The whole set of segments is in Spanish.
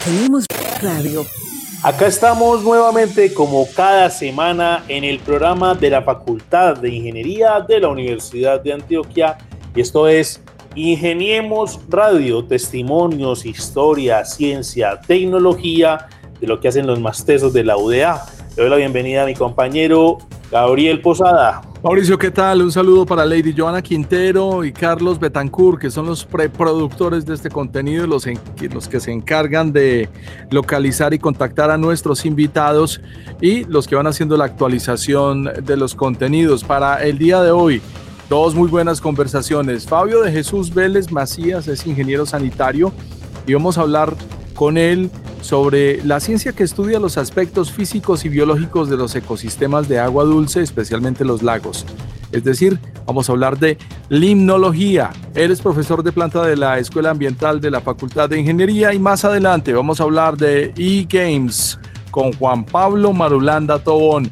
Ingeniemos Radio. Acá estamos nuevamente como cada semana en el programa de la Facultad de Ingeniería de la Universidad de Antioquia y esto es Ingeniemos Radio, testimonios, historia, ciencia, tecnología de lo que hacen los maestros de la UDA. Le doy la bienvenida a mi compañero Gabriel Posada. Mauricio, ¿qué tal? Un saludo para Lady Joana Quintero y Carlos Betancourt, que son los preproductores de este contenido, los, los que se encargan de localizar y contactar a nuestros invitados y los que van haciendo la actualización de los contenidos. Para el día de hoy, dos muy buenas conversaciones. Fabio de Jesús Vélez Macías es ingeniero sanitario y vamos a hablar con él sobre la ciencia que estudia los aspectos físicos y biológicos de los ecosistemas de agua dulce, especialmente los lagos. Es decir, vamos a hablar de limnología. Él es profesor de planta de la Escuela Ambiental de la Facultad de Ingeniería y más adelante vamos a hablar de e-games con Juan Pablo Marulanda Tobón.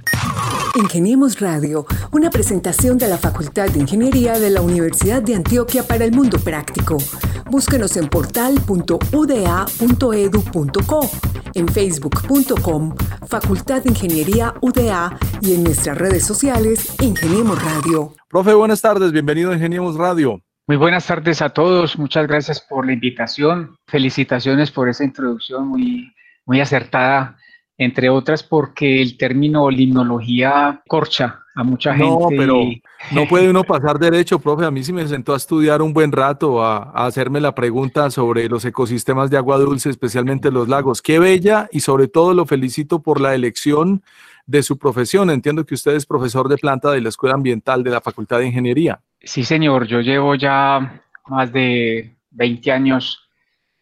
Ingeniemos Radio, una presentación de la Facultad de Ingeniería de la Universidad de Antioquia para el Mundo Práctico. Búsquenos en portal.uda.edu.co, en facebook.com, Facultad de Ingeniería UDA y en nuestras redes sociales, Ingeniemos Radio. Profe, buenas tardes, bienvenido a Ingeniemos Radio. Muy buenas tardes a todos, muchas gracias por la invitación, felicitaciones por esa introducción muy, muy acertada entre otras porque el término limnología corcha a mucha gente. No, pero no puede uno pasar derecho, profe. A mí sí me sentó a estudiar un buen rato, a, hacerme la pregunta sobre los ecosistemas de agua dulce, especialmente los lagos. Qué bella y sobre todo lo felicito por la elección de su profesión. Entiendo que usted es profesor de planta de la Escuela Ambiental de la Facultad de Ingeniería. Sí, señor. Yo llevo ya más de 20 años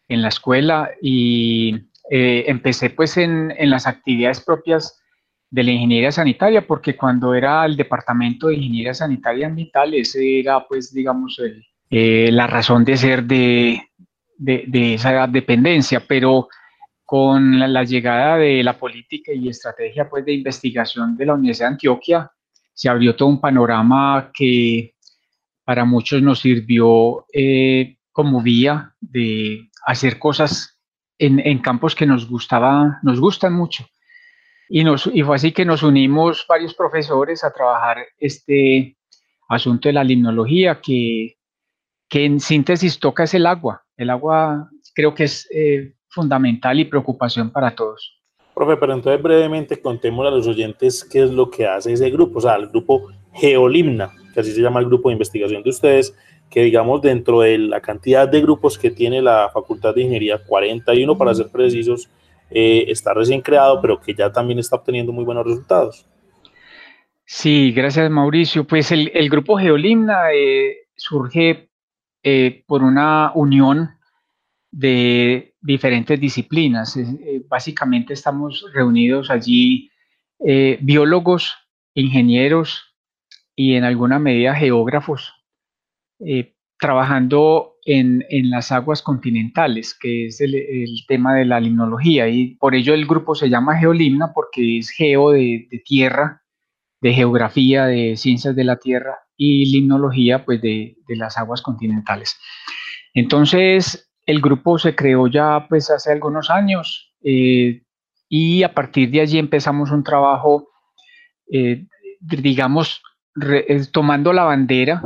en la escuela y eh, empecé pues en, en, las actividades propias de la ingeniería sanitaria, porque cuando era el departamento de ingeniería sanitaria ambiental, ese era pues digamos eh, la razón de ser de, de, de, esa dependencia, pero con la, la, llegada de la política y estrategia pues de investigación de la Universidad de Antioquia, se abrió todo un panorama que para muchos nos sirvió eh, como vía de hacer cosas en, campos que nos gustaba, nos gustan mucho. Y, nos, y fue así que nos unimos varios profesores a trabajar este asunto de la limnología, que, que en síntesis toca es el agua. El agua creo que es eh, fundamental y preocupación para todos. Profe, pero entonces brevemente contemos a los oyentes qué es lo que hace ese grupo, o sea, el grupo Geolimna, que así se llama el grupo de investigación de ustedes, que digamos dentro de la cantidad de grupos que tiene la Facultad de Ingeniería, 41 para ser precisos, eh, está recién creado, pero que ya también está obteniendo muy buenos resultados. Sí, gracias Mauricio. Pues el, el grupo Geolimna eh, surge eh, por una unión de diferentes disciplinas. básicamente estamos reunidos allí biólogos, ingenieros y en alguna medida geógrafos eh, trabajando en, en, las aguas continentales, que es el, tema de la limnología. Y por ello el grupo se llama Geolimna, porque es geo de, tierra, de geografía, de ciencias de la tierra, y limnología, pues de, de las aguas continentales. Entonces, el grupo se creó ya pues hace algunos años eh, y a partir de allí empezamos un trabajo, eh, digamos, tomando la bandera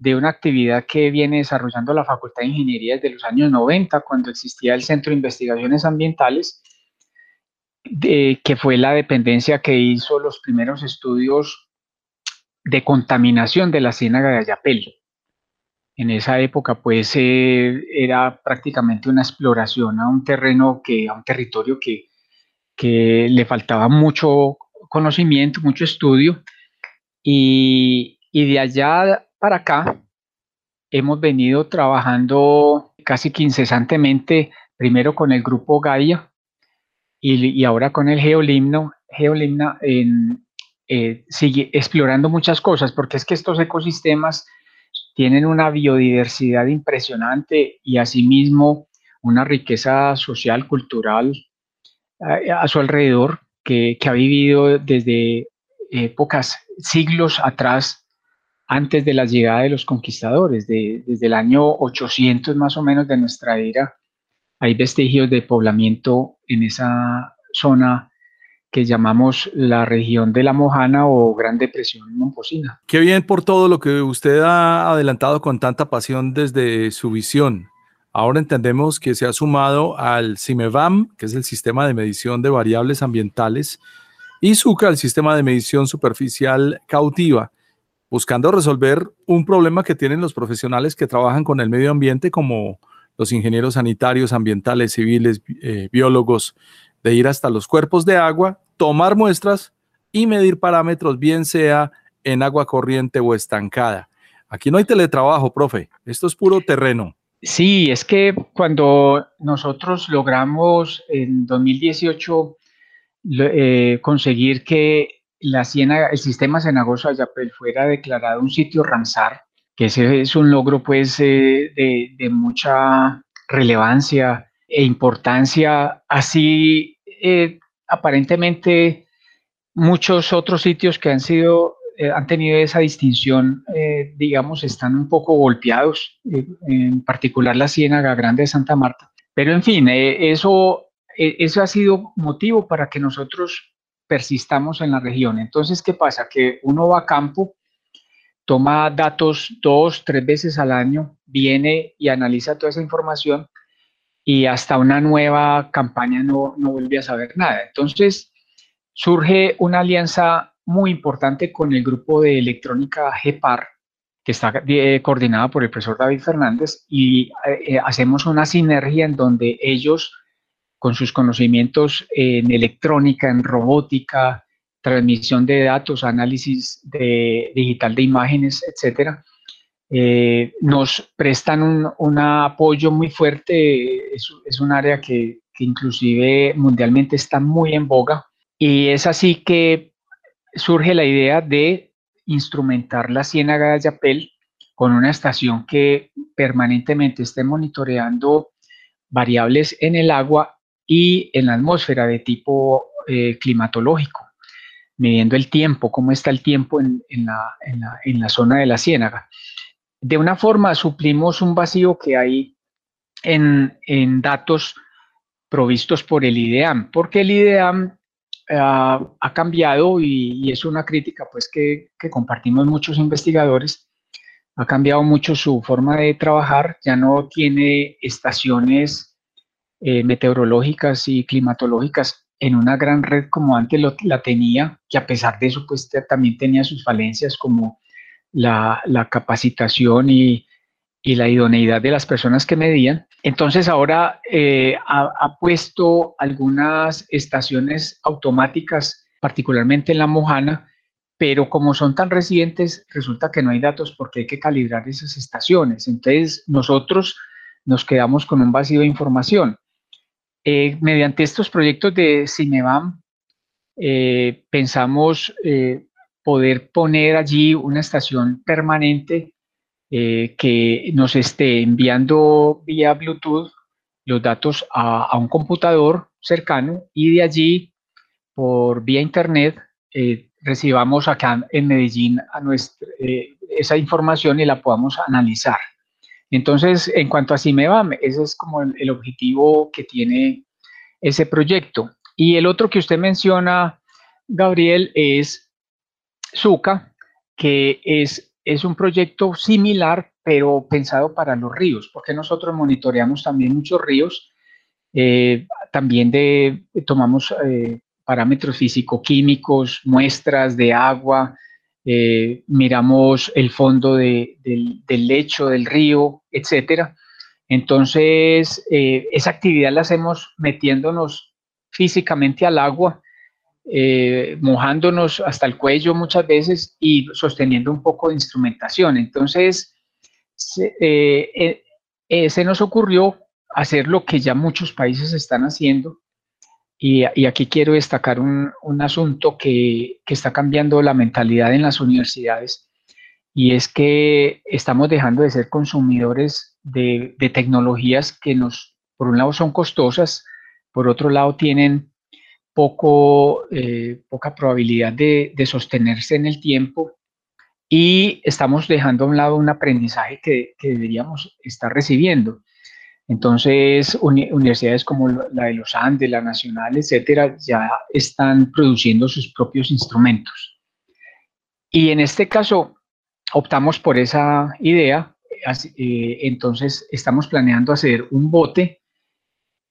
de una actividad que viene desarrollando la Facultad de Ingeniería desde los años 90, cuando existía el Centro de Investigaciones Ambientales, que fue la dependencia que hizo los primeros estudios de contaminación de la ciénaga de Ayapel. En esa época, pues, eh, era prácticamente una exploración a un terreno que, a un territorio que, que le faltaba mucho conocimiento, mucho estudio, y, y de allá para acá hemos venido trabajando casi que incesantemente, primero con el grupo Gaia y, ahora con el Geolimno, Geolimna, en, eh, sigue explorando muchas cosas, porque es que estos ecosistemas tienen una biodiversidad impresionante y asimismo una riqueza social, cultural a, a su alrededor, que, que ha vivido desde épocas, siglos atrás antes de la llegada de los conquistadores, de, desde el año 800 más o menos de nuestra era, hay vestigios de poblamiento en esa zona que llamamos la región de la Mojana o Gran Depresión Momposina. Qué bien por todo lo que usted ha adelantado con tanta pasión desde su visión. Ahora entendemos que se ha sumado al CIMEVAM, que es el sistema de medición de variables ambientales, y SUCA, el sistema de medición superficial cautiva, buscando resolver un problema que tienen los profesionales que trabajan con el medio ambiente, como los ingenieros sanitarios, ambientales, civiles, eh, biólogos, de ir hasta los cuerpos de agua, tomar muestras y medir parámetros, bien sea en agua corriente o estancada. Aquí no hay teletrabajo, profe, esto es puro terreno. Sí, es que cuando nosotros logramos en 2018 eh, conseguir que la Ciénaga, el sistema Cenagoso Ayapel fuera declarado un sitio Ramsar, que ese es un logro pues eh, de, mucha relevancia e importancia, así eh, aparentemente muchos otros sitios que han sido eh, han tenido esa distinción, digamos, están un poco golpeados, en particular la Ciénaga Grande de Santa Marta. Pero en fin, eso, eso ha sido motivo para que nosotros persistamos en la región. Entonces, ¿qué pasa? Que uno va a campo, toma datos dos, tres veces al año, viene y analiza toda esa información y hasta una nueva campaña no, no vuelve a saber nada. Entonces, surge una alianza muy importante con el grupo de electrónica GEPAR, que está eh, coordinada por el profesor David Fernández, y eh, hacemos una sinergia en donde ellos con sus conocimientos en electrónica, en robótica, transmisión de datos, análisis de, digital de imágenes, etcétera, eh, nos prestan un, apoyo muy fuerte. Es, un área que, inclusive mundialmente está muy en boga y es así que surge la idea de instrumentar la ciénaga de Ayapel con una estación que permanentemente esté monitoreando variables en el agua y en la atmósfera de tipo eh, climatológico, midiendo el tiempo, cómo está el tiempo en, la, zona de la ciénaga. De una forma suplimos un vacío que hay en, datos provistos por el IDEAM, porque el IDEAM ah, ha cambiado y, es una crítica pues que, que compartimos muchos investigadores, ha cambiado mucho su forma de trabajar, ya no tiene estaciones eh, meteorológicas y climatológicas en una gran red como antes la tenía, que a pesar de eso, pues también tenía sus falencias como la, capacitación y, la idoneidad de las personas que medían. Entonces ahora eh, ha, puesto algunas estaciones automáticas, particularmente en la Mojana, pero como son tan recientes, resulta que no hay datos porque hay que calibrar esas estaciones. Entonces nosotros nos quedamos con un vacío de información. Eh, mediante estos proyectos de CINEVAM, eh, pensamos eh, poder poner allí una estación permanente que nos esté enviando vía Bluetooth los datos a, un computador cercano y de allí, por vía Internet, recibamos acá en Medellín esa información y la podamos analizar. Entonces, en cuanto a CIMEVAM, ese es como el, objetivo que tiene ese proyecto. Y el otro que usted menciona, Gabriel, es SUCA, que es, es un proyecto similar, pero pensado para los ríos, porque nosotros monitoreamos también muchos ríos, eh, también de, tomamos eh, parámetros físico-químicos, muestras de agua, eh, miramos el fondo del, lecho del río, etcétera. Entonces, eh, esa actividad la hacemos metiéndonos físicamente al agua, eh, mojándonos hasta el cuello muchas veces y sosteniendo un poco de instrumentación. Entonces, se, nos ocurrió hacer lo que ya muchos países están haciendo, y, aquí quiero destacar un, asunto que, está cambiando la mentalidad en las universidades y es que estamos dejando de ser consumidores de, tecnologías que nos, por un lado, son costosas, por otro lado, tienen poco, eh, poca probabilidad de, sostenerse en el tiempo y estamos dejando a un lado un aprendizaje que, que deberíamos estar recibiendo. Entonces, universidades como la de los Andes, la Nacional, etcétera, ya están produciendo sus propios instrumentos. Y en este caso, optamos por esa idea. Eh, entonces, estamos planeando hacer un bote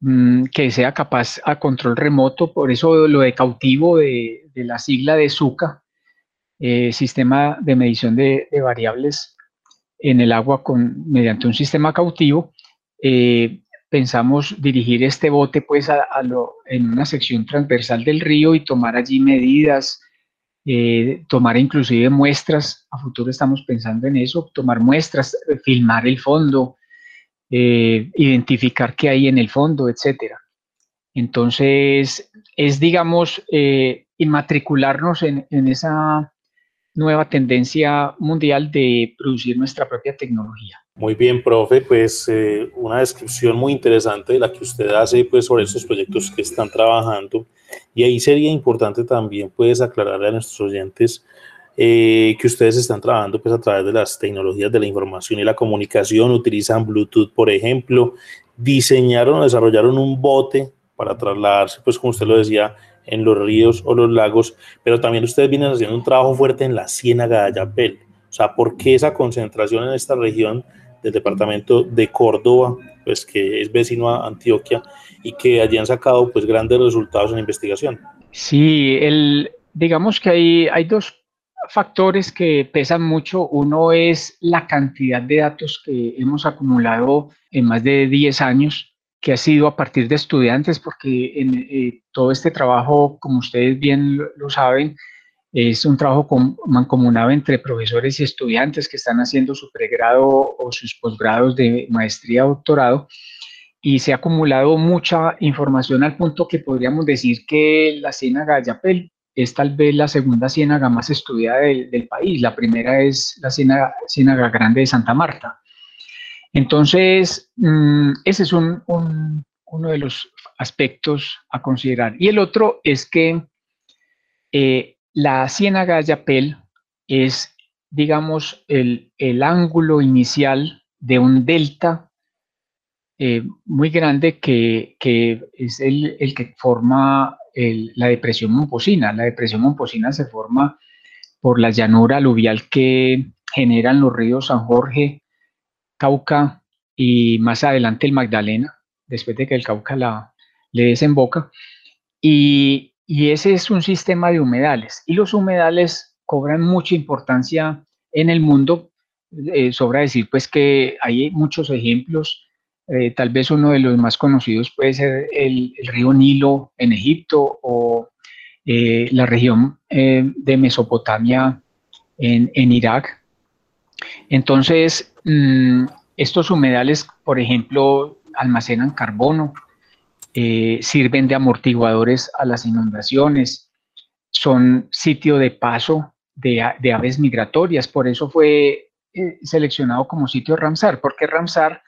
mm, que sea capaz a control remoto, por eso lo de cautivo de, la sigla de SUCA, eh, sistema de medición de, de, variables en el agua con, mediante un sistema cautivo eh, pensamos dirigir este bote pues a, en una sección transversal del río y tomar allí medidas, eh, tomar inclusive muestras, a futuro estamos pensando en eso, tomar muestras, filmar el fondo, eh, identificar qué hay en el fondo, etcétera. Entonces, es, digamos, inmatricularnos en, en esa nueva tendencia mundial de producir nuestra propia tecnología. Muy bien, profe, pues eh, una descripción muy interesante de la que usted hace pues, sobre estos proyectos que están trabajando. Y ahí sería importante también pues, aclararle a nuestros oyentes eh, que ustedes están trabajando pues, a través de las tecnologías de la información y la comunicación, utilizan Bluetooth, por ejemplo, diseñaron o desarrollaron un bote para trasladarse, pues como usted lo decía, en los ríos o los lagos, pero también ustedes vienen haciendo un trabajo fuerte en la Ciénaga de Ayapel. O sea, ¿por qué esa concentración en esta región del departamento de Córdoba, pues que es vecino a Antioquia y que allí han sacado pues grandes resultados en investigación. Sí, el, digamos que hay, hay dos factores que pesan mucho. Uno es la cantidad de datos que hemos acumulado en más de 10 años, que ha sido a partir de estudiantes, porque en eh, todo este trabajo, como ustedes bien lo saben, es un trabajo mancomunado entre profesores y estudiantes que están haciendo su pregrado o sus posgrados de maestría o doctorado y se ha acumulado mucha información al punto que podríamos decir que la ciénaga de Yapel es tal vez la segunda ciénaga más estudiada del, país. La primera es la ciénaga, Grande de Santa Marta. Entonces, mm, ese es un, uno de los aspectos a considerar. Y el otro es que eh, la ciénaga de Yapel es, digamos, el, ángulo inicial de un delta eh, muy grande que, es el, que forma la depresión momposina. La depresión momposina se forma por la llanura aluvial que generan los ríos San Jorge, Cauca y más adelante el Magdalena, después de que el Cauca la, le desemboca. Y, y ese es un sistema de humedales. Y los humedales cobran mucha importancia en el mundo. Eh, sobra decir pues que hay muchos ejemplos. Eh, tal vez uno de los más conocidos puede ser el, río Nilo en Egipto o eh, la región de Mesopotamia en, Irak. Entonces, mm, estos humedales, por ejemplo, almacenan carbono, eh, sirven de amortiguadores a las inundaciones, son sitio de paso de, aves migratorias, por eso fue eh, seleccionado como sitio Ramsar, porque Ramsar,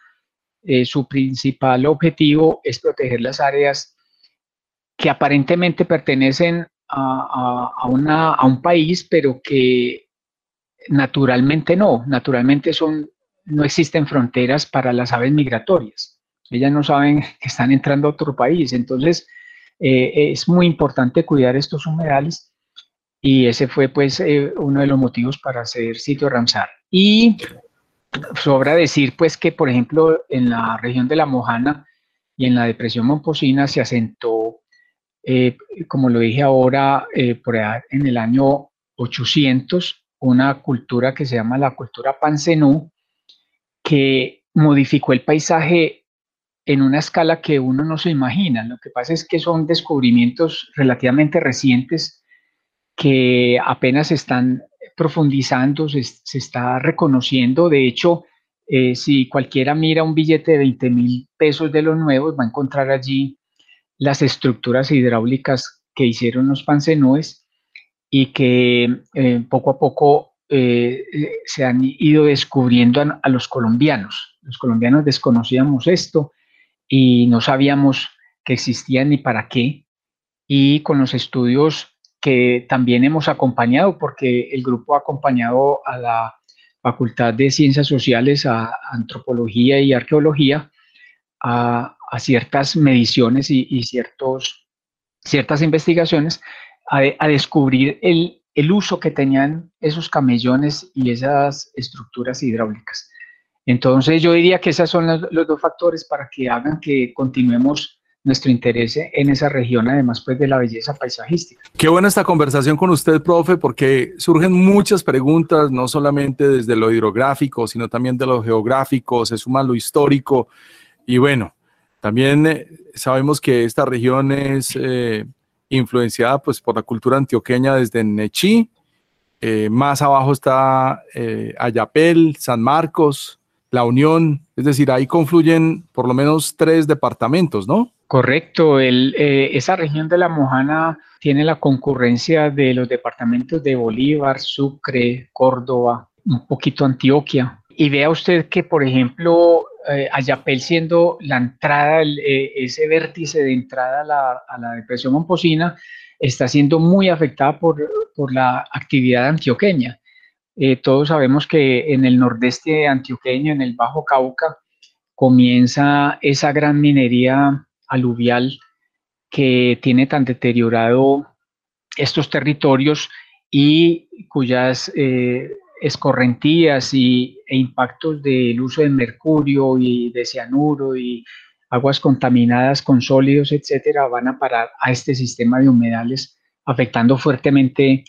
eh, su principal objetivo es proteger las áreas que aparentemente pertenecen a, a un país, pero que naturalmente no, naturalmente son, no existen fronteras para las aves migratorias ellas no saben que están entrando a otro país. Entonces, eh, es muy importante cuidar estos humedales y ese fue pues eh, uno de los motivos para hacer sitio Ramsar. Y sobra decir pues que, por ejemplo, en la región de La Mojana y en la depresión Momposina se asentó, eh, como lo dije ahora, por en el año 800, una cultura que se llama la cultura Panzenú, que modificó el paisaje en una escala que uno no se imagina. Lo que pasa es que son descubrimientos relativamente recientes que apenas están profundizando, se, está reconociendo. De hecho, eh, si cualquiera mira un billete de 20 mil pesos de los nuevos, va a encontrar allí las estructuras hidráulicas que hicieron los pancenúes y que eh, poco a poco eh, se han ido descubriendo a, los colombianos. Los colombianos desconocíamos esto y no sabíamos que existían ni para qué. Y con los estudios que también hemos acompañado, porque el grupo ha acompañado a la Facultad de Ciencias Sociales, a Antropología y Arqueología, a, ciertas mediciones y, ciertos, ciertas investigaciones a, descubrir el, el, uso que tenían esos camellones y esas estructuras hidráulicas. Entonces yo diría que esos son los, dos factores para que hagan que continuemos nuestro interés en esa región, además pues de la belleza paisajística. Qué buena esta conversación con usted, profe, porque surgen muchas preguntas, no solamente desde lo hidrográfico, sino también de lo geográfico, se suma lo histórico, y bueno, también eh, sabemos que esta región es eh, influenciada pues por la cultura antioqueña desde Nechí, eh, más abajo está Ayapel, San Marcos, La Unión, es decir, ahí confluyen por lo menos tres departamentos, ¿no? Correcto, esa región de la Mojana tiene la concurrencia de los departamentos de Bolívar, Sucre, Córdoba, un poquito Antioquia. Y vea usted que, por ejemplo, eh, Ayapel siendo la entrada, eh, ese vértice de entrada a la, depresión momposina, está siendo muy afectada por, la actividad antioqueña. Eh, todos sabemos que en el nordeste antioqueño, en el Bajo Cauca, comienza esa gran minería aluvial que tiene tan deteriorado estos territorios y cuyas escorrentías y, e impactos del uso de mercurio y de cianuro y aguas contaminadas con sólidos, etcétera, van a parar a este sistema de humedales, afectando fuertemente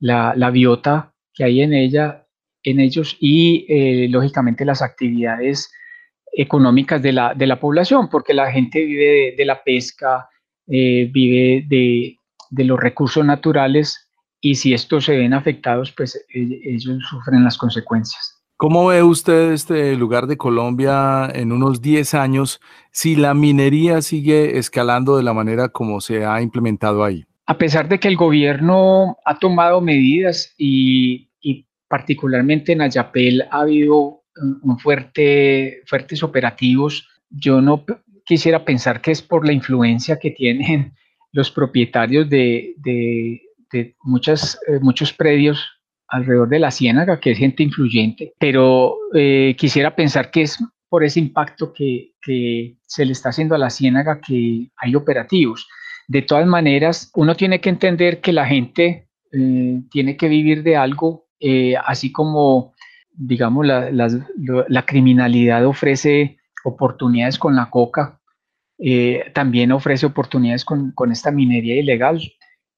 la, biota que hay en ella, en ellos y eh, lógicamente las actividades económicas de la, de la población, porque la gente vive de, la pesca, eh, vive de, de los recursos naturales y si estos se ven afectados, pues e, ellos sufren las consecuencias. ¿Cómo ve usted este lugar de Colombia en unos 10 años si la minería sigue escalando de la manera como se ha implementado ahí? A pesar de que el gobierno ha tomado medidas y, particularmente en Ayapel ha habido un fuerte, fuertes operativos, yo no quisiera pensar que es por la influencia que tienen los propietarios de, muchas, eh, muchos predios alrededor de la ciénaga, que es gente influyente, pero eh, quisiera pensar que es por ese impacto que, se le está haciendo a la ciénaga que hay operativos. De todas maneras, uno tiene que entender que la gente eh, tiene que vivir de algo, así como, digamos, la, criminalidad ofrece oportunidades con la coca, también ofrece oportunidades con, con, esta minería ilegal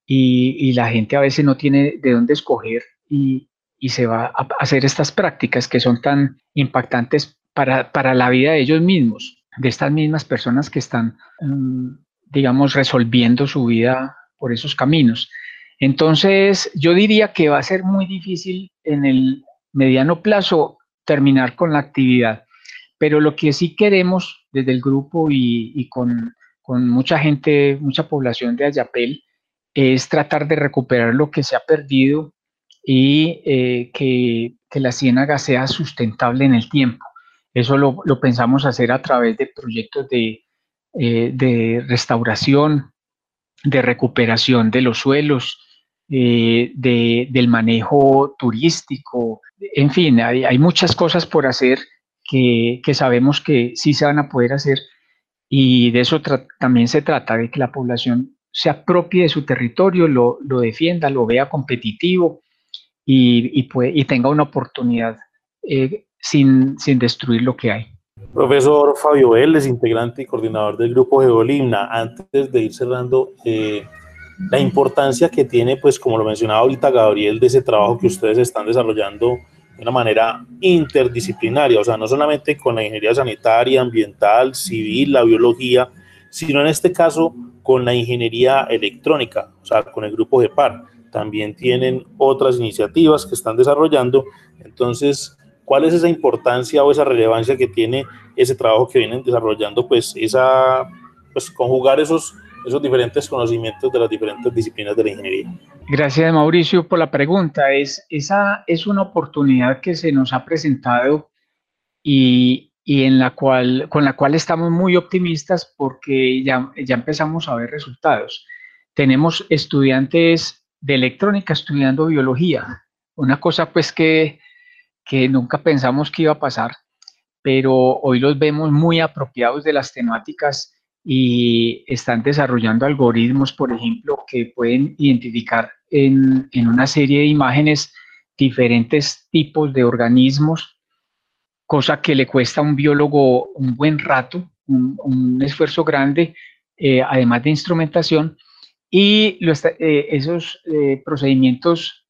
y, la gente a veces no tiene de dónde escoger y, se va a hacer estas prácticas que son tan impactantes para, para, la vida de ellos mismos, de estas mismas personas que están, mm, digamos, resolviendo su vida por esos caminos. Entonces, yo diría que va a ser muy difícil en el mediano plazo terminar con la actividad, pero lo que sí queremos desde el grupo y, con, mucha gente, mucha población de Ayapel, es tratar de recuperar lo que se ha perdido y eh, que, la ciénaga sea sustentable en el tiempo. Eso lo, pensamos hacer a través de proyectos de, eh, restauración, de recuperación de los suelos, eh, del manejo turístico, en fin, hay, muchas cosas por hacer que, sabemos que sí se van a poder hacer y de eso también se trata, de que la población se apropie de su territorio, lo, defienda, lo vea competitivo y, y tenga una oportunidad eh, sin, sin destruir lo que hay. Profesor Fabio Vélez, integrante y coordinador del grupo Geolimna, antes de ir cerrando, eh, la importancia que tiene, pues como lo mencionaba ahorita Gabriel, de ese trabajo que ustedes están desarrollando de una manera interdisciplinaria, o sea, no solamente con la ingeniería sanitaria, ambiental, civil, la biología, sino en este caso con la ingeniería electrónica, o sea, con el grupo GEPAR. También tienen otras iniciativas que están desarrollando. Entonces, ¿cuál es esa importancia o esa relevancia que tiene ese trabajo que vienen desarrollando? Pues esa, pues conjugar esos, esos diferentes conocimientos de las diferentes disciplinas de la ingeniería. Gracias, Mauricio, por la pregunta. Es, esa es una oportunidad que se nos ha presentado y, y en la cual, con la cual estamos muy optimistas porque ya, ya empezamos a ver resultados. Tenemos estudiantes de electrónica estudiando biología, una cosa pues que, que nunca pensamos que iba a pasar, pero hoy los vemos muy apropiados de las temáticas y están desarrollando algoritmos, por ejemplo, que pueden identificar en, en una serie de imágenes diferentes tipos de organismos, cosa que le cuesta a un biólogo un buen rato, un, esfuerzo grande, eh, además de instrumentación, y eh, esos eh, procedimientos,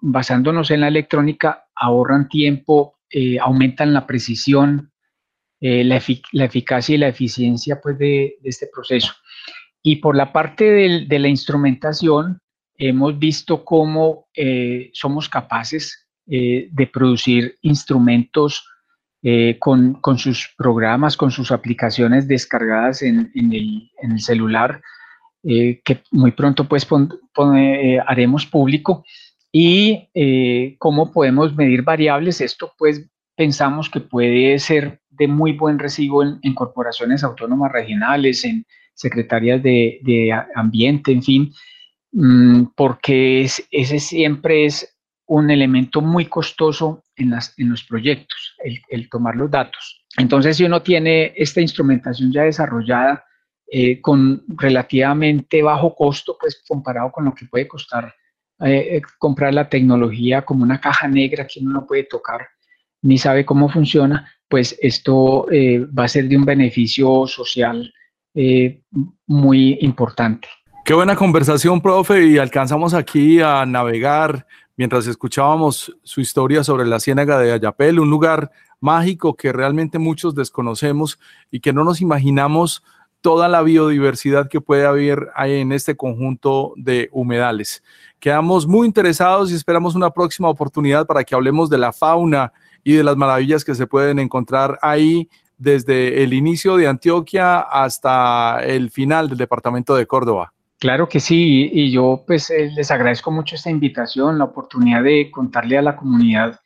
basándonos en la electrónica, ahorran tiempo, aumentan la precisión, la, eficacia y la eficiencia pues, de, este proceso. Y por la parte de la instrumentación, hemos visto cómo somos capaces de producir instrumentos eh, con, sus programas, con sus aplicaciones descargadas en, el, celular, eh, que muy pronto pues eh, haremos público. Y cómo podemos medir variables, esto pues pensamos que puede ser de muy buen recibo en, corporaciones autónomas regionales, en secretarias de, ambiente, en fin, mm, porque ese siempre es un elemento muy costoso en, las, en los proyectos, el, tomar los datos. Entonces, si uno tiene esta instrumentación ya desarrollada eh, con relativamente bajo costo, pues comparado con lo que puede costar eh, eh, comprar la tecnología como una caja negra que uno no puede tocar ni sabe cómo funciona, pues esto va a ser de un beneficio social muy importante. Qué buena conversación, profe, y alcanzamos aquí a navegar mientras escuchábamos su historia sobre la Ciénaga de Ayapel, un lugar mágico que realmente muchos desconocemos y que no nos imaginamos toda la biodiversidad que puede haber en este conjunto de humedales. Quedamos muy interesados y esperamos una próxima oportunidad para que hablemos de la fauna y de las maravillas que se pueden encontrar ahí desde el inicio de Antioquia hasta el final del departamento de Córdoba. Claro que sí, y yo pues eh, les agradezco mucho esta invitación, la oportunidad de contarle a la comunidad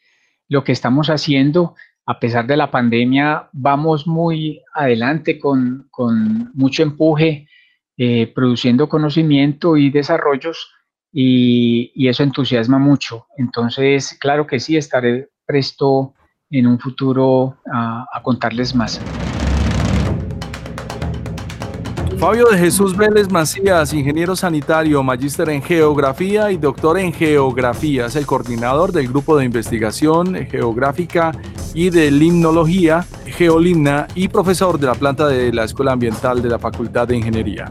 lo que estamos haciendo. A pesar de la pandemia, vamos muy adelante con, mucho empuje, eh, produciendo conocimiento y desarrollos, y, eso entusiasma mucho. Entonces, claro que sí, estaré presto en un futuro a contarles más. Fabio de Jesús Vélez Macías, ingeniero sanitario, magíster en geografía y doctor en geografía. Es el coordinador del grupo de investigación geográfica y de limnología, Geolimna, y profesor de la planta de la Escuela Ambiental de la Facultad de Ingeniería.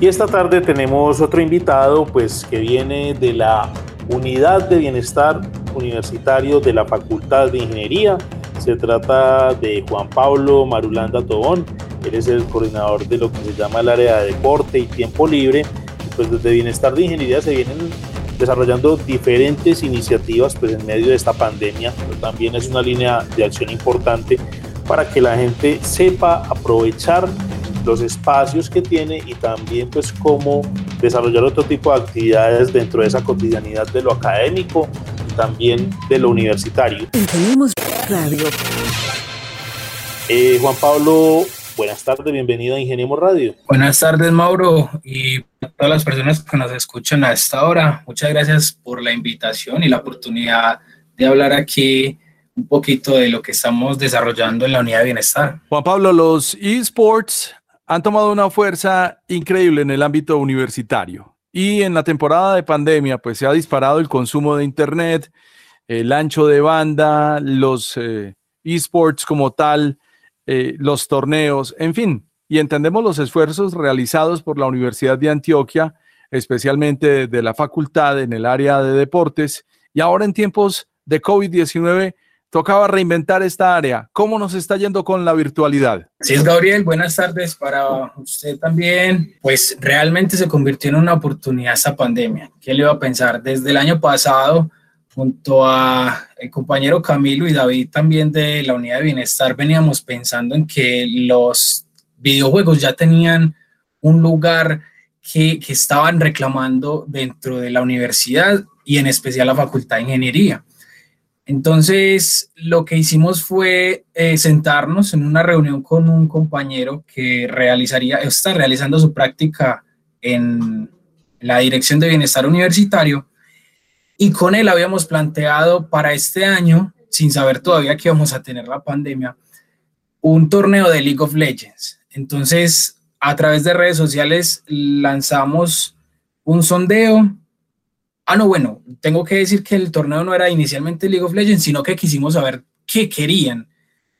Y esta tarde tenemos otro invitado, pues que viene de la Unidad de Bienestar Universitario de la Facultad de Ingeniería. Se trata de Juan Pablo Marulanda Tobón él es el coordinador de lo que se llama el área de deporte y tiempo libre. Pues desde Bienestar de Ingeniería se vienen desarrollando diferentes iniciativas pues en medio de esta pandemia, pero también es una línea de acción importante para que la gente sepa aprovechar los espacios que tiene y también pues cómo desarrollar otro tipo de actividades dentro de esa cotidianidad de lo académico y también de lo universitario. Tenemos radio. Eh, Juan Pablo, Buenas tardes, bienvenido a Ingeniemos Radio. Buenas tardes, Mauro, y a todas las personas que nos escuchan a esta hora. Muchas gracias por la invitación y la oportunidad de hablar aquí un poquito de lo que estamos desarrollando en la unidad de bienestar. Juan Pablo, los esports han tomado una fuerza increíble en el ámbito universitario. Y en la temporada de pandemia, pues se ha disparado el consumo de Internet, el ancho de banda, los eh, esports como tal eh, los torneos, en fin, y entendemos los esfuerzos realizados por la Universidad de Antioquia, especialmente de la facultad en el área de deportes, y ahora en tiempos de COVID-19 tocaba reinventar esta área. ¿Cómo nos está yendo con la virtualidad? Sí, Gabriel, buenas tardes para usted también. Pues realmente se convirtió en una oportunidad esta pandemia. ¿Qué le iba a pensar? Desde el año pasado junto a el compañero Camilo y David también de la unidad de bienestar veníamos pensando en que los videojuegos ya tenían un lugar que, estaban reclamando dentro de la universidad y en especial la Facultad de Ingeniería. Entonces, lo que hicimos fue eh, sentarnos en una reunión con un compañero que realizaría, está realizando su práctica en la Dirección de Bienestar Universitario y con él habíamos planteado para este año, sin saber todavía que íbamos a tener la pandemia, un torneo de League of Legends. Entonces, a través de redes sociales lanzamos un sondeo. Ah, no, bueno, tengo que decir que el torneo no era inicialmente League of Legends, sino que quisimos saber qué querían.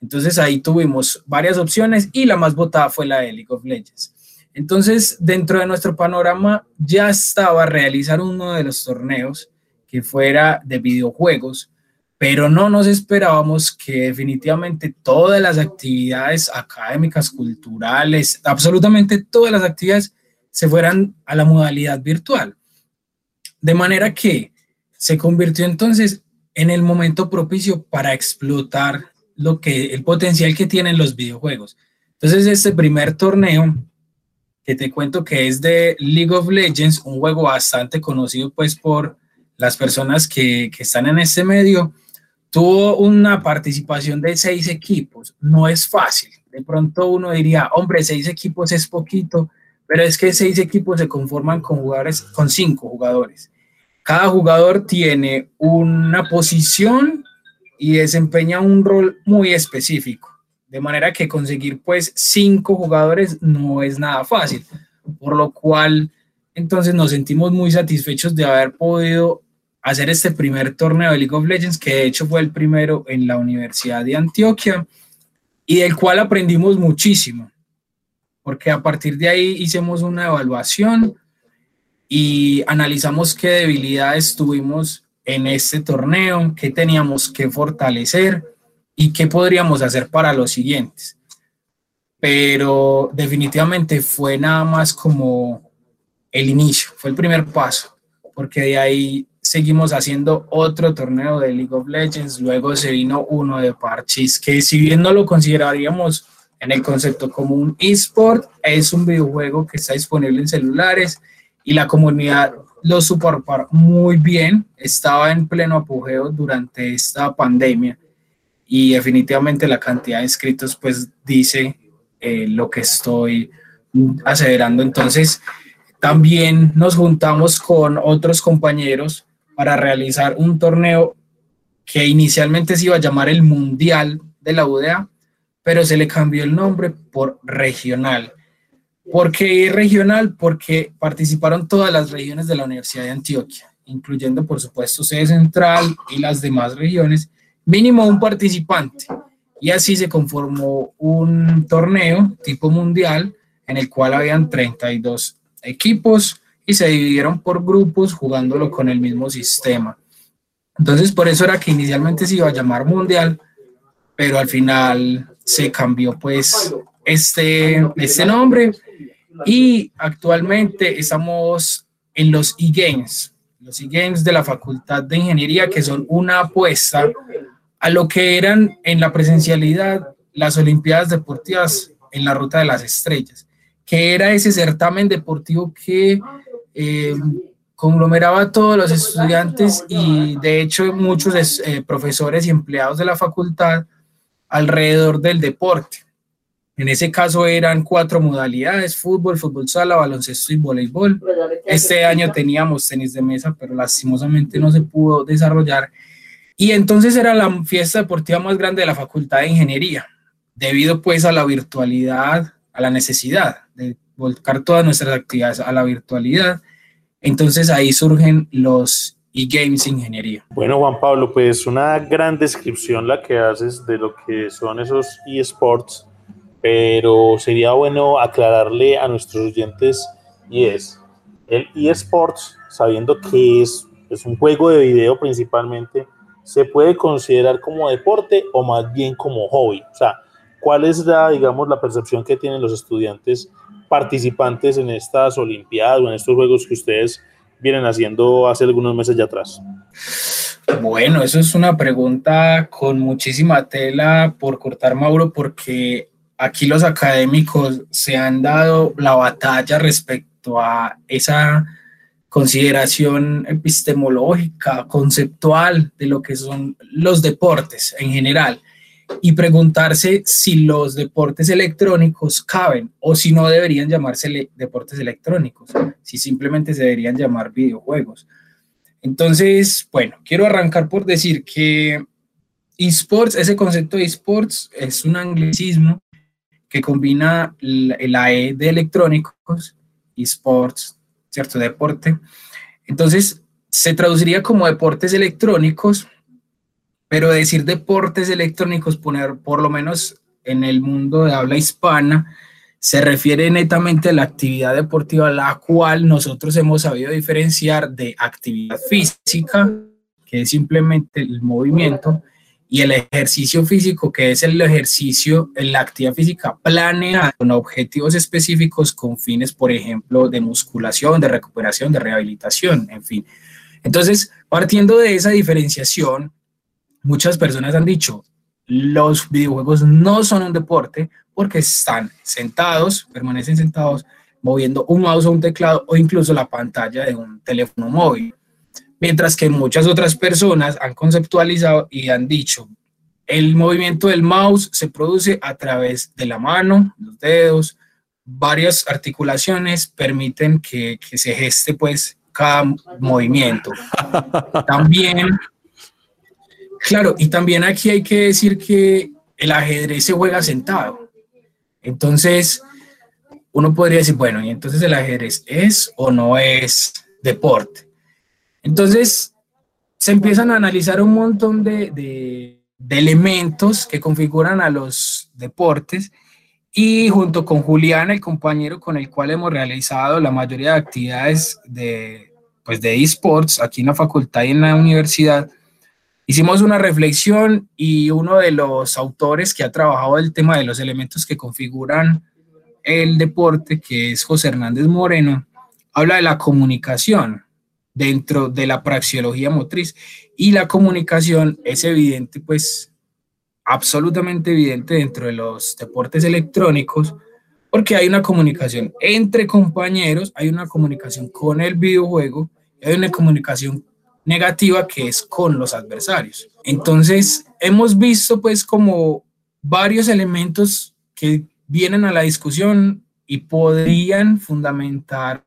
Entonces ahí tuvimos varias opciones y la más votada fue la de League of Legends. Entonces, dentro de nuestro panorama ya estaba realizar uno de los torneos que fuera de videojuegos, pero no nos esperábamos que definitivamente todas las actividades académicas, culturales, absolutamente todas las actividades se fueran a la modalidad virtual. De manera que se convirtió entonces en el momento propicio para explotar lo que el potencial que tienen los videojuegos. Entonces, este primer torneo que te cuento que es de League of Legends, un juego bastante conocido pues por las personas que, que están en este medio, tuvo una participación de seis equipos. No es fácil. De pronto uno diría, hombre, seis equipos es poquito, pero es que seis equipos se conforman con jugadores, con cinco jugadores. Cada jugador tiene una posición y desempeña un rol muy específico. De manera que conseguir pues cinco jugadores no es nada fácil, por lo cual entonces nos sentimos muy satisfechos de haber podido hacer este primer torneo de League of Legends, que de hecho fue el primero en la Universidad de Antioquia y del cual aprendimos muchísimo, porque a partir de ahí hicimos una evaluación y analizamos qué debilidades tuvimos en este torneo, qué teníamos que fortalecer y qué podríamos hacer para los siguientes. Pero definitivamente fue nada más como el inicio, fue el primer paso, porque de ahí seguimos haciendo otro torneo de League of Legends, luego se vino uno de Parchis, que si bien no lo consideraríamos en el concepto como un esport, es un videojuego que está disponible en celulares y la comunidad lo supo muy bien, estaba en pleno apogeo durante esta pandemia y definitivamente la cantidad de inscritos pues dice eh, lo que estoy aseverando. Entonces, también nos juntamos con otros compañeros para realizar un torneo que inicialmente se iba a llamar el Mundial de la UDA, pero se le cambió el nombre por regional. ¿Por qué regional? Porque participaron todas las regiones de la Universidad de Antioquia, incluyendo por supuesto sede central y las demás regiones, mínimo un participante. Y así se conformó un torneo tipo mundial en el cual habían 32 equipos y se dividieron por grupos jugándolo con el mismo sistema. Entonces, por eso era que inicialmente se iba a llamar mundial, pero al final se cambió pues este, este nombre y actualmente estamos en los e-games, los e-games de la Facultad de Ingeniería, que son una apuesta a lo que eran en la presencialidad las Olimpiadas Deportivas en la Ruta de las Estrellas, que era ese certamen deportivo que eh, conglomeraba a todos los estudiantes y de hecho muchos eh, profesores y empleados de la facultad alrededor del deporte. En ese caso eran cuatro modalidades, fútbol, fútbol sala, baloncesto y voleibol. Este año teníamos tenis de mesa, pero lastimosamente no se pudo desarrollar y entonces era la fiesta deportiva más grande de la Facultad de Ingeniería, debido pues a la virtualidad, a la necesidad volcar todas nuestras actividades a la virtualidad. Entonces ahí surgen los e-games ingeniería. Bueno, Juan Pablo, pues una gran descripción la que haces de lo que son esos eSports, pero sería bueno aclararle a nuestros oyentes y es el eSports, sabiendo que es, es un juego de video principalmente, se puede considerar como deporte o más bien como hobby? O sea, ¿cuál es la, digamos, la percepción que tienen los estudiantes participantes en estas Olimpiadas o en estos juegos que ustedes vienen haciendo hace algunos meses ya atrás? Bueno, eso es una pregunta con muchísima tela por cortar, Mauro, porque aquí los académicos se han dado la batalla respecto a esa consideración epistemológica, conceptual de lo que son los deportes en general y preguntarse si los deportes electrónicos caben o si no deberían llamarse deportes electrónicos, si simplemente se deberían llamar videojuegos. Entonces, bueno, quiero arrancar por decir que esports, ese concepto de esports es un anglicismo que combina la, E de electrónicos, esports, ¿cierto? Deporte. Entonces, se traduciría como deportes electrónicos, pero decir deportes electrónicos, poner por lo menos en el mundo de habla hispana, se refiere netamente a la actividad deportiva, la cual nosotros hemos sabido diferenciar de actividad física, que es simplemente el movimiento, y el ejercicio físico, que es el ejercicio, la actividad física planeada con objetivos específicos con fines, por ejemplo, de musculación, de recuperación, de rehabilitación, en fin. Entonces, partiendo de esa diferenciación, muchas personas han dicho, los videojuegos no son un deporte porque están sentados, permanecen sentados, moviendo un mouse o un teclado o incluso la pantalla de un teléfono móvil. Mientras que muchas otras personas han conceptualizado y han dicho, el movimiento del mouse se produce a través de la mano, los dedos, varias articulaciones permiten que, que se geste pues cada movimiento. También Claro, y también aquí hay que decir que el ajedrez se juega sentado. Entonces, uno podría decir, bueno, y entonces el ajedrez es o no es deporte. Entonces, se empiezan a analizar un montón de, de, elementos que configuran a los deportes y junto con Julián, el compañero con el cual hemos realizado la mayoría de actividades de, pues de esports aquí en la facultad y en la universidad, Hicimos una reflexión y uno de los autores que ha trabajado el tema de los elementos que configuran el deporte, que es José Hernández Moreno, habla de la comunicación dentro de la praxeología motriz. Y la comunicación es evidente, pues absolutamente evidente dentro de los deportes electrónicos, porque hay una comunicación entre compañeros, hay una comunicación con el videojuego, hay una comunicación negativa que es con los adversarios. Entonces, hemos visto pues como varios elementos que vienen a la discusión y podrían fundamentar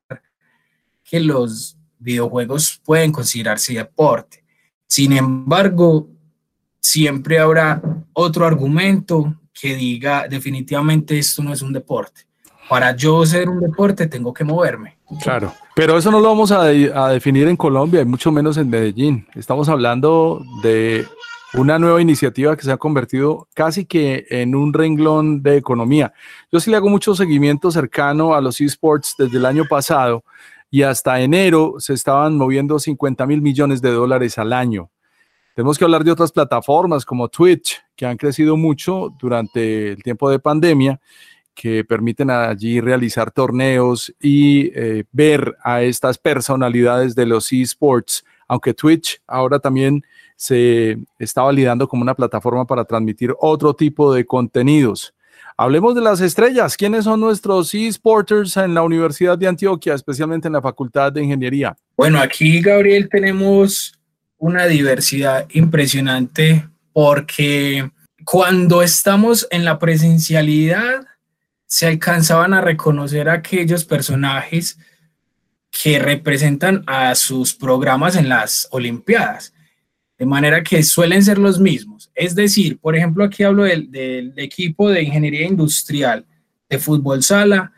que los videojuegos pueden considerarse deporte. Sin embargo, siempre habrá otro argumento que diga definitivamente esto no es un deporte. Para yo ser un deporte tengo que moverme. Claro. Pero eso no lo vamos a, definir en Colombia y mucho menos en Medellín. Estamos hablando de una nueva iniciativa que se ha convertido casi que en un renglón de economía. Yo sí le hago mucho seguimiento cercano a los esports desde el año pasado y hasta enero se estaban moviendo 50 mil millones de dólares al año. Tenemos que hablar de otras plataformas como Twitch, que han crecido mucho durante el tiempo de pandemia que permiten allí realizar torneos y eh, ver a estas personalidades de los esports, aunque Twitch ahora también se está validando como una plataforma para transmitir otro tipo de contenidos. Hablemos de las estrellas. ¿Quiénes son nuestros esporters en la Universidad de Antioquia, especialmente en la Facultad de Ingeniería? Bueno, aquí, Gabriel, tenemos una diversidad impresionante porque cuando estamos en la presencialidad, se alcanzaban a reconocer aquellos personajes que representan a sus programas en las Olimpiadas, de manera que suelen ser los mismos. Es decir, por ejemplo, aquí hablo del, del equipo de ingeniería industrial de fútbol sala,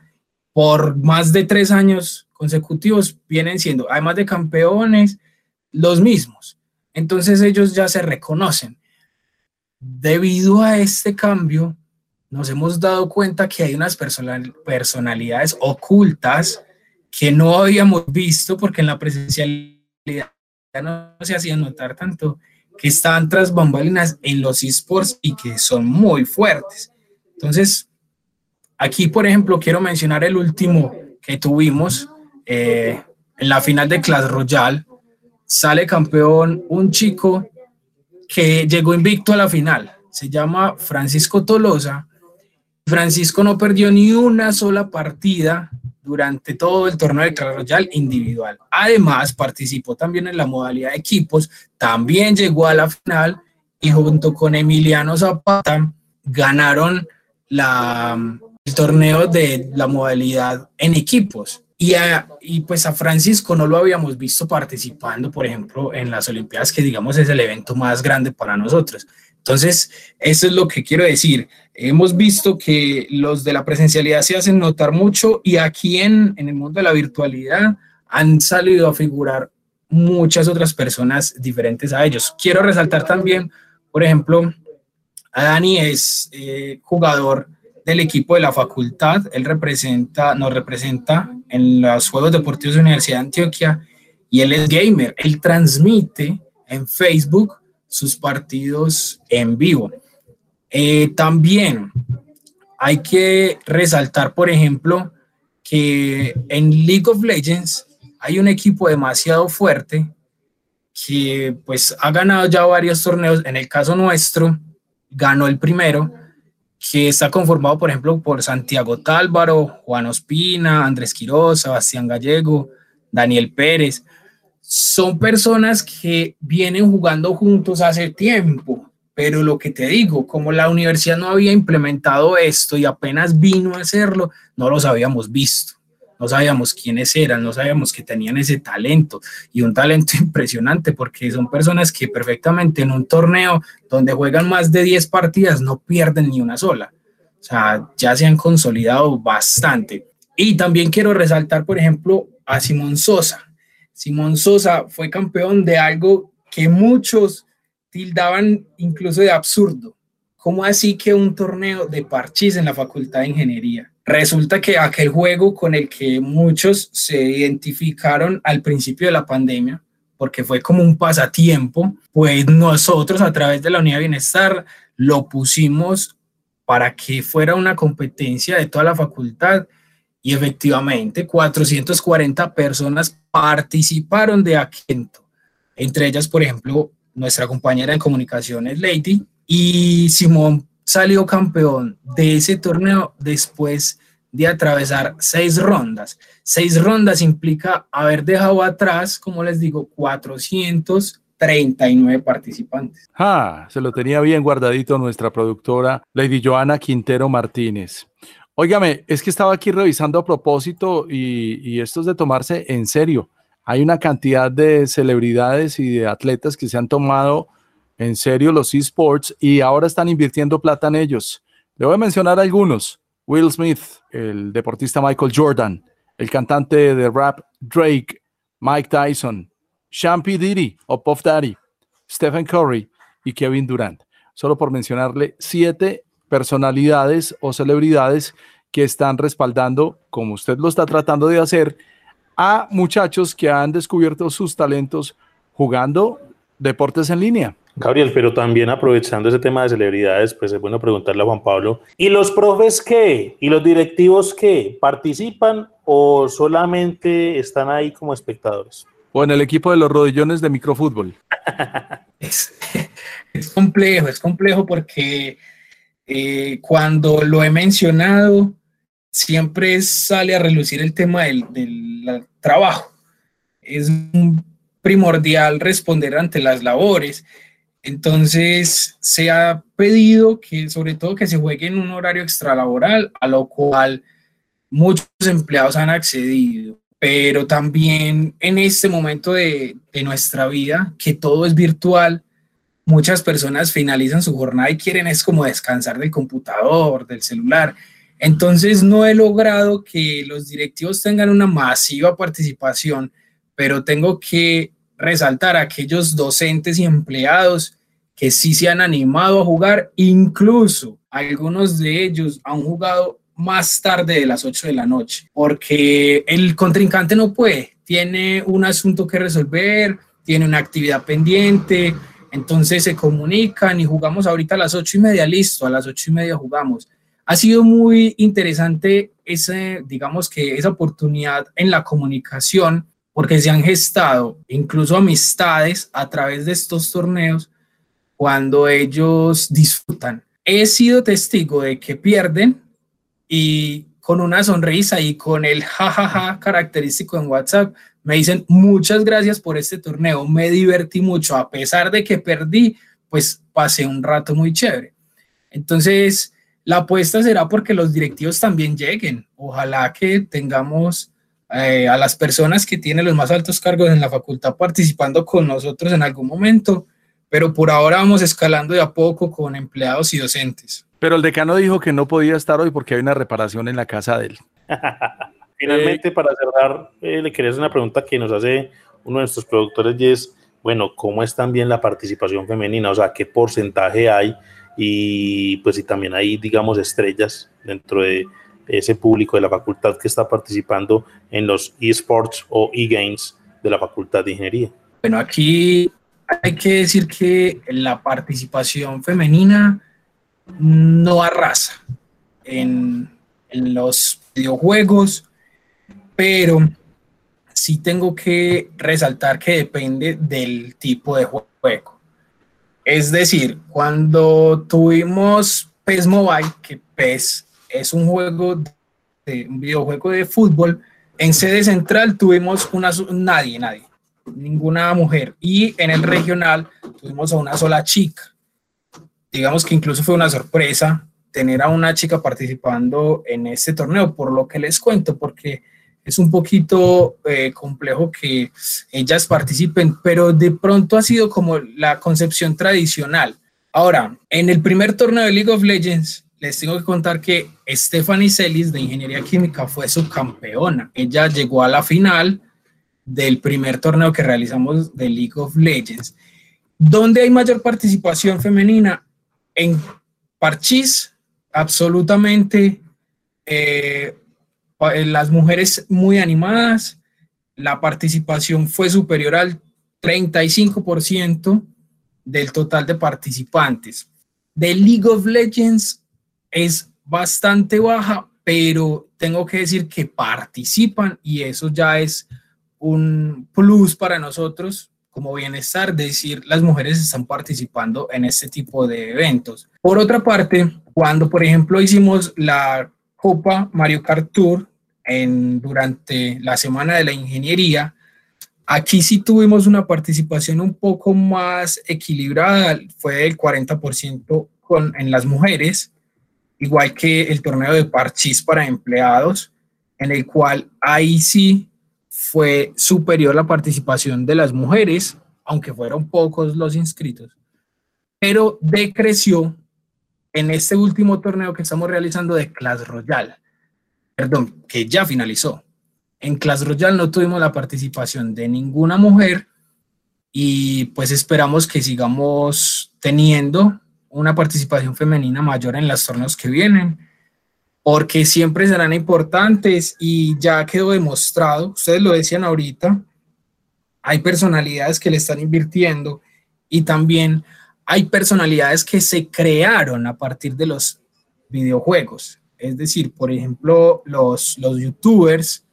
por más de tres años consecutivos vienen siendo, además de campeones, los mismos. Entonces ellos ya se reconocen. Debido a este cambio, nos hemos dado cuenta que hay unas personalidades ocultas que no habíamos visto porque en la presencialidad no se hacía notar tanto, que están tras bambalinas en los esports y que son muy fuertes. Entonces, aquí, por ejemplo, quiero mencionar el último que tuvimos eh, en la final de Clash Royale. Sale campeón un chico que llegó invicto a la final. Se llama Francisco Tolosa Francisco no perdió ni una sola partida durante todo el torneo de Clash Royale individual. Además, participó también en la modalidad de equipos, también llegó a la final y junto con Emiliano Zapata ganaron la, el torneo de la modalidad en equipos. Y, y pues a Francisco no lo habíamos visto participando, por ejemplo, en las Olimpiadas, que digamos es el evento más grande para nosotros. Entonces, eso es lo que quiero decir. Hemos visto que los de la presencialidad se hacen notar mucho y aquí en, en el mundo de la virtualidad han salido a figurar muchas otras personas diferentes a ellos. Quiero resaltar también, por ejemplo, a Dani es eh, jugador del equipo de la facultad, él representa, nos representa en los Juegos Deportivos de la Universidad de Antioquia y él es gamer, él transmite en Facebook sus partidos en vivo. Eh, también hay que resaltar, por ejemplo, que en League of Legends hay un equipo demasiado fuerte que pues ha ganado ya varios torneos. En el caso nuestro, ganó el primero, que está conformado, por ejemplo, por Santiago Tálvaro, Juan Ospina, Andrés Quiroz, Sebastián Gallego, Daniel Pérez. Son personas que vienen jugando juntos hace tiempo, pero lo que te digo, como la universidad no había implementado esto y apenas vino a hacerlo, no los habíamos visto no sabíamos quiénes eran, no sabíamos que tenían ese talento y un talento impresionante porque son personas que perfectamente en un torneo donde juegan más de 10 partidas no pierden ni una sola. O sea, ya se han consolidado bastante. Y también quiero resaltar, por ejemplo, a Simón Sosa. Simón Sosa fue campeón de algo que muchos tildaban incluso de absurdo. ¿Cómo así que un torneo de parchís en la Facultad de Ingeniería? Resulta que aquel juego con el que muchos se identificaron al principio de la pandemia, porque fue como un pasatiempo, pues nosotros a través de la Unidad de Bienestar lo pusimos para que fuera una competencia de toda la facultad y efectivamente 440 personas participaron de Aquento, entre ellas, por ejemplo, nuestra compañera en comunicaciones, Lady, y Simón salió campeón de ese torneo después de atravesar seis rondas. Seis rondas implica haber dejado atrás, como les digo, 439 participantes. Ah, se lo tenía bien guardadito nuestra productora Lady Joana Quintero Martínez. Óigame, es que estaba aquí revisando a propósito y, esto es de tomarse en serio. Hay una cantidad de celebridades y de atletas que se han tomado en serio los esports y ahora están invirtiendo plata en ellos. Le voy a mencionar algunos. Will Smith, el deportista Michael Jordan, el cantante de rap Drake, Mike Tyson, Shampy Diddy o Puff Daddy, Stephen Curry y Kevin Durant. Solo por mencionarle siete personalidades o celebridades que están respaldando, como usted lo está tratando de hacer, a muchachos que han descubierto sus talentos jugando deportes en línea. Gabriel, pero también aprovechando ese tema de celebridades, pues es bueno preguntarle a Juan Pablo, ¿y los profes qué? ¿Y los directivos qué? ¿Participan o solamente están ahí como espectadores? O en el equipo de los rodillones de microfútbol. es, es complejo, es complejo porque eh, cuando lo he mencionado, siempre sale a relucir el tema del, trabajo. Es primordial responder ante las labores entonces, se ha pedido que, sobre todo, que se juegue en un horario extralaboral, a lo cual muchos empleados han accedido. Pero también en este momento de nuestra vida, que todo es virtual, muchas personas finalizan su jornada y quieren es como descansar del computador, del celular. Entonces, no he logrado que los directivos tengan una masiva participación, pero tengo que resaltar a aquellos docentes y empleados que sí se han animado a jugar, incluso algunos de ellos han jugado más tarde de las 8 de la noche, porque el contrincante no puede, tiene un asunto que resolver, tiene una actividad pendiente, entonces se comunican y jugamos ahorita a las 8 y media, listo, a las 8 y media jugamos. Ha sido muy interesante ese, digamos que esa oportunidad en la comunicación porque se han gestado incluso amistades a través de estos torneos cuando ellos disfrutan. He sido testigo de que pierden y con una sonrisa y con el jajaja característico en WhatsApp me dicen muchas gracias por este torneo, me divertí mucho, a pesar de que perdí, pues pasé un rato muy chévere. Entonces, la apuesta será porque los directivos también lleguen. Ojalá que tengamos eh, a las personas que tienen los más altos cargos en la facultad participando con nosotros en algún momento, pero por ahora vamos escalando de a poco con empleados y docentes. Pero el decano dijo que no podía estar hoy porque hay una reparación en la casa de él. Finalmente, para cerrar, eh, le quería hacer una pregunta que nos hace uno de nuestros productores y es, bueno, ¿cómo es también la participación femenina? O sea, ¿qué porcentaje hay? Y pues si también hay, digamos, estrellas dentro de ese público de la facultad que está participando en los esports o e-games de la facultad de ingeniería. Bueno, aquí hay que decir que la participación femenina no arrasa en, en los videojuegos, pero sí tengo que resaltar que depende del tipo de juego. Es decir, cuando tuvimos PES Mobile, que PES es un juego de un videojuego de fútbol, en sede central tuvimos una nadie, nadie, ninguna mujer. Y en el regional tuvimos a una sola chica. Digamos que incluso fue una sorpresa tener a una chica participando en este torneo, por lo que les cuento, porque es un poquito eh, complejo que ellas participen, pero de pronto ha sido como la concepción tradicional. Ahora, en el primer torneo de League of Legends, les tengo que contar que Stephanie Celis de Ingeniería Química fue subcampeona. Ella llegó a la final del primer torneo que realizamos de League of Legends. ¿Dónde hay mayor participación femenina? En Parchís, absolutamente. Eh, las mujeres muy animadas, la participación fue superior al 35% del total de participantes. De League of Legends es bastante baja, pero tengo que decir que participan y eso ya es un plus para nosotros como bienestar, decir las mujeres están participando en este tipo de eventos. Por otra parte, cuando por ejemplo hicimos la Copa Mario Kart durante la Semana de la Ingeniería. Aquí sí tuvimos una participación un poco más equilibrada, fue del 40% con, en las mujeres, igual que el torneo de parchís para empleados, en el cual ahí sí fue superior la participación de las mujeres, aunque fueron pocos los inscritos, pero decreció en este último torneo que estamos realizando de Clash Royale perdón, que ya finalizó. En Clash Royale no tuvimos la participación de ninguna mujer y pues esperamos que sigamos teniendo una participación femenina mayor en los torneos que vienen, porque siempre serán importantes y ya quedó demostrado, ustedes lo decían ahorita, hay personalidades que le están invirtiendo y también hay personalidades que se crearon a partir de los videojuegos. Es decir, por ejemplo, los, los youtubers,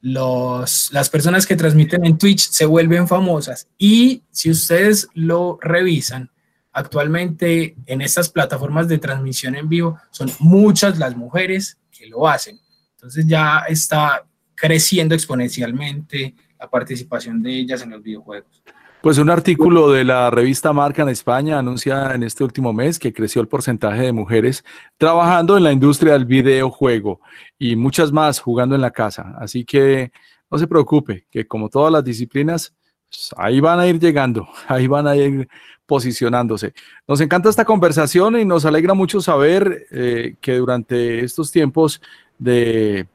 los, las personas que transmiten en Twitch se vuelven famosas. Y si ustedes lo revisan, actualmente en estas plataformas de transmisión en vivo son muchas las mujeres que lo hacen. Entonces ya está creciendo exponencialmente la participación de ellas en los videojuegos. Pues un artículo de la revista Marca en España anuncia en este último mes que creció el porcentaje de mujeres trabajando en la industria del videojuego y muchas más jugando en la casa. Así que no se preocupe, que como todas las disciplinas, pues, ahí van a ir llegando, ahí van a ir posicionándose. Nos encanta esta conversación y nos alegra mucho saber eh, que durante estos tiempos de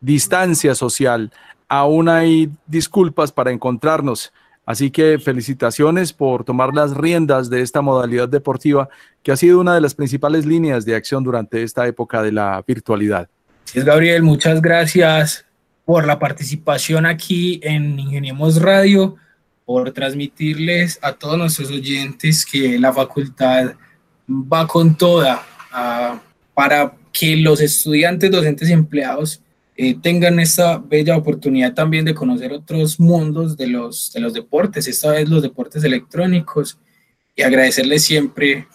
distancia social aún hay disculpas para encontrarnos Así que felicitaciones por tomar las riendas de esta modalidad deportiva que ha sido una de las principales líneas de acción durante esta época de la virtualidad. Sí, Gabriel, muchas gracias por la participación aquí en Ingeniemos Radio, por transmitirles a todos nuestros oyentes que la facultad va con toda ah, para que los estudiantes, docentes y empleados eh, tengan esta bella oportunidad también de conocer otros mundos de los, de los deportes, esta vez los deportes electrónicos, y agradecerles siempre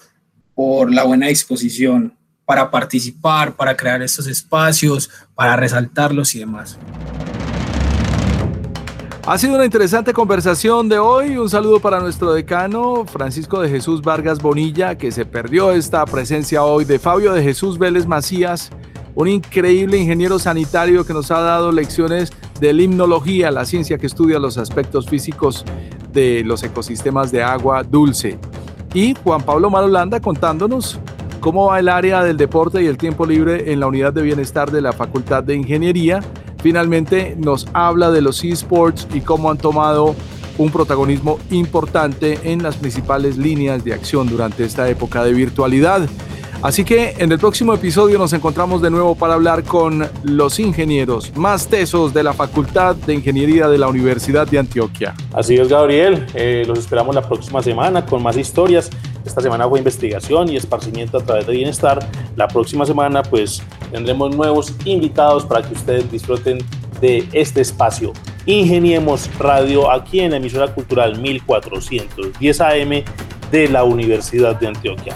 por la buena disposición para participar, para crear estos espacios, para resaltarlos y demás. Ha sido una interesante conversación de hoy. Un saludo para nuestro decano, Francisco de Jesús Vargas Bonilla, que se perdió esta presencia hoy de Fabio de Jesús Vélez Macías un increíble ingeniero sanitario que nos ha dado lecciones de limnología, la ciencia que estudia los aspectos físicos de los ecosistemas de agua dulce. Y Juan Pablo Marolanda contándonos cómo va el área del deporte y el tiempo libre en la unidad de bienestar de la Facultad de Ingeniería. Finalmente nos habla de los esports y cómo han tomado un protagonismo importante en las principales líneas de acción durante esta época de virtualidad. Así que en el próximo episodio nos encontramos de nuevo para hablar con los ingenieros más tesos de la Facultad de Ingeniería de la Universidad de Antioquia. Así es, Gabriel. Eh, los esperamos la próxima semana con más historias. Esta semana fue investigación y esparcimiento a través de bienestar. La próxima semana pues tendremos nuevos invitados para que ustedes disfruten de este espacio. Ingeniemos Radio aquí en la emisora cultural 1410 AM de la Universidad de Antioquia.